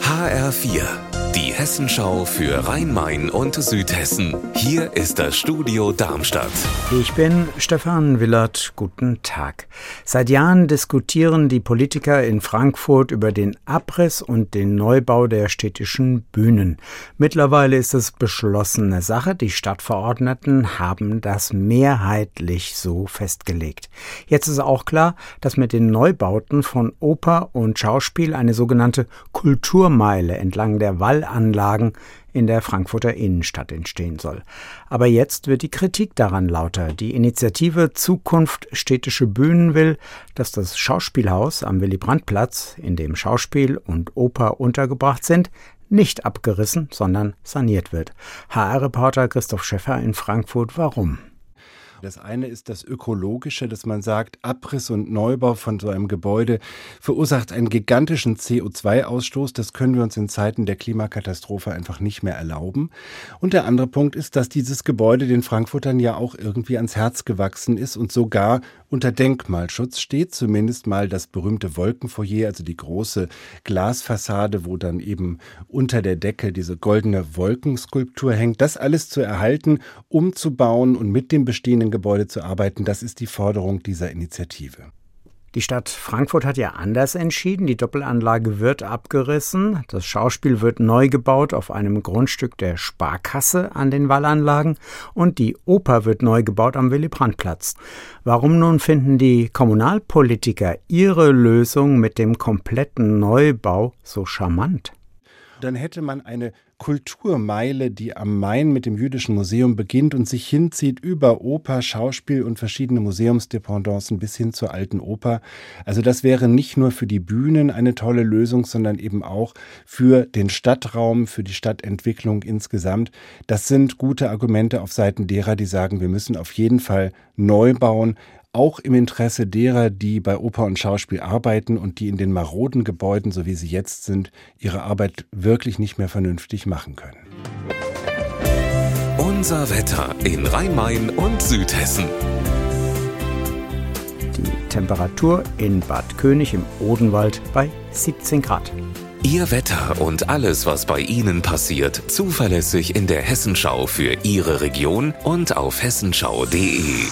HR4, die Hessenschau für Rhein-Main und Südhessen. Hier ist das Studio Darmstadt. Ich bin Stefan Willert. Guten Tag. Seit Jahren diskutieren die Politiker in Frankfurt über den Abriss und den Neubau der städtischen Bühnen. Mittlerweile ist es beschlossene Sache. Die Stadtverordneten haben das mehrheitlich so festgelegt. Jetzt ist auch klar, dass mit den Neubauten von Oper und Schauspiel eine sogenannte Kulturmeile entlang der Wallanlagen in der Frankfurter Innenstadt entstehen soll. Aber jetzt wird die Kritik daran lauter. Die Initiative Zukunft städtische Bühnen will, dass das Schauspielhaus am Willy-Brandt-Platz, in dem Schauspiel und Oper untergebracht sind, nicht abgerissen, sondern saniert wird. HR-Reporter Christoph Schäffer in Frankfurt, warum? Das eine ist das Ökologische, dass man sagt, Abriss und Neubau von so einem Gebäude verursacht einen gigantischen CO2-Ausstoß. Das können wir uns in Zeiten der Klimakatastrophe einfach nicht mehr erlauben. Und der andere Punkt ist, dass dieses Gebäude den Frankfurtern ja auch irgendwie ans Herz gewachsen ist und sogar unter Denkmalschutz steht, zumindest mal das berühmte Wolkenfoyer, also die große Glasfassade, wo dann eben unter der Decke diese goldene Wolkenskulptur hängt. Das alles zu erhalten, umzubauen und mit dem bestehenden Gebäude zu arbeiten, das ist die Forderung dieser Initiative. Die Stadt Frankfurt hat ja anders entschieden. Die Doppelanlage wird abgerissen. Das Schauspiel wird neu gebaut auf einem Grundstück der Sparkasse an den Wallanlagen und die Oper wird neu gebaut am Willy-Brandt-Platz. Warum nun finden die Kommunalpolitiker ihre Lösung mit dem kompletten Neubau so charmant? Dann hätte man eine Kulturmeile, die am Main mit dem Jüdischen Museum beginnt und sich hinzieht über Oper, Schauspiel und verschiedene Museumsdependancen bis hin zur alten Oper. Also das wäre nicht nur für die Bühnen eine tolle Lösung, sondern eben auch für den Stadtraum, für die Stadtentwicklung insgesamt. Das sind gute Argumente auf Seiten derer, die sagen, wir müssen auf jeden Fall neu bauen, auch im Interesse derer, die bei Oper und Schauspiel arbeiten und die in den maroden Gebäuden, so wie sie jetzt sind, ihre Arbeit wirklich nicht mehr vernünftig machen können. Unser Wetter in Rhein-Main und Südhessen. Die Temperatur in Bad König im Odenwald bei 17 Grad. Ihr Wetter und alles, was bei Ihnen passiert, zuverlässig in der Hessenschau für Ihre Region und auf hessenschau.de.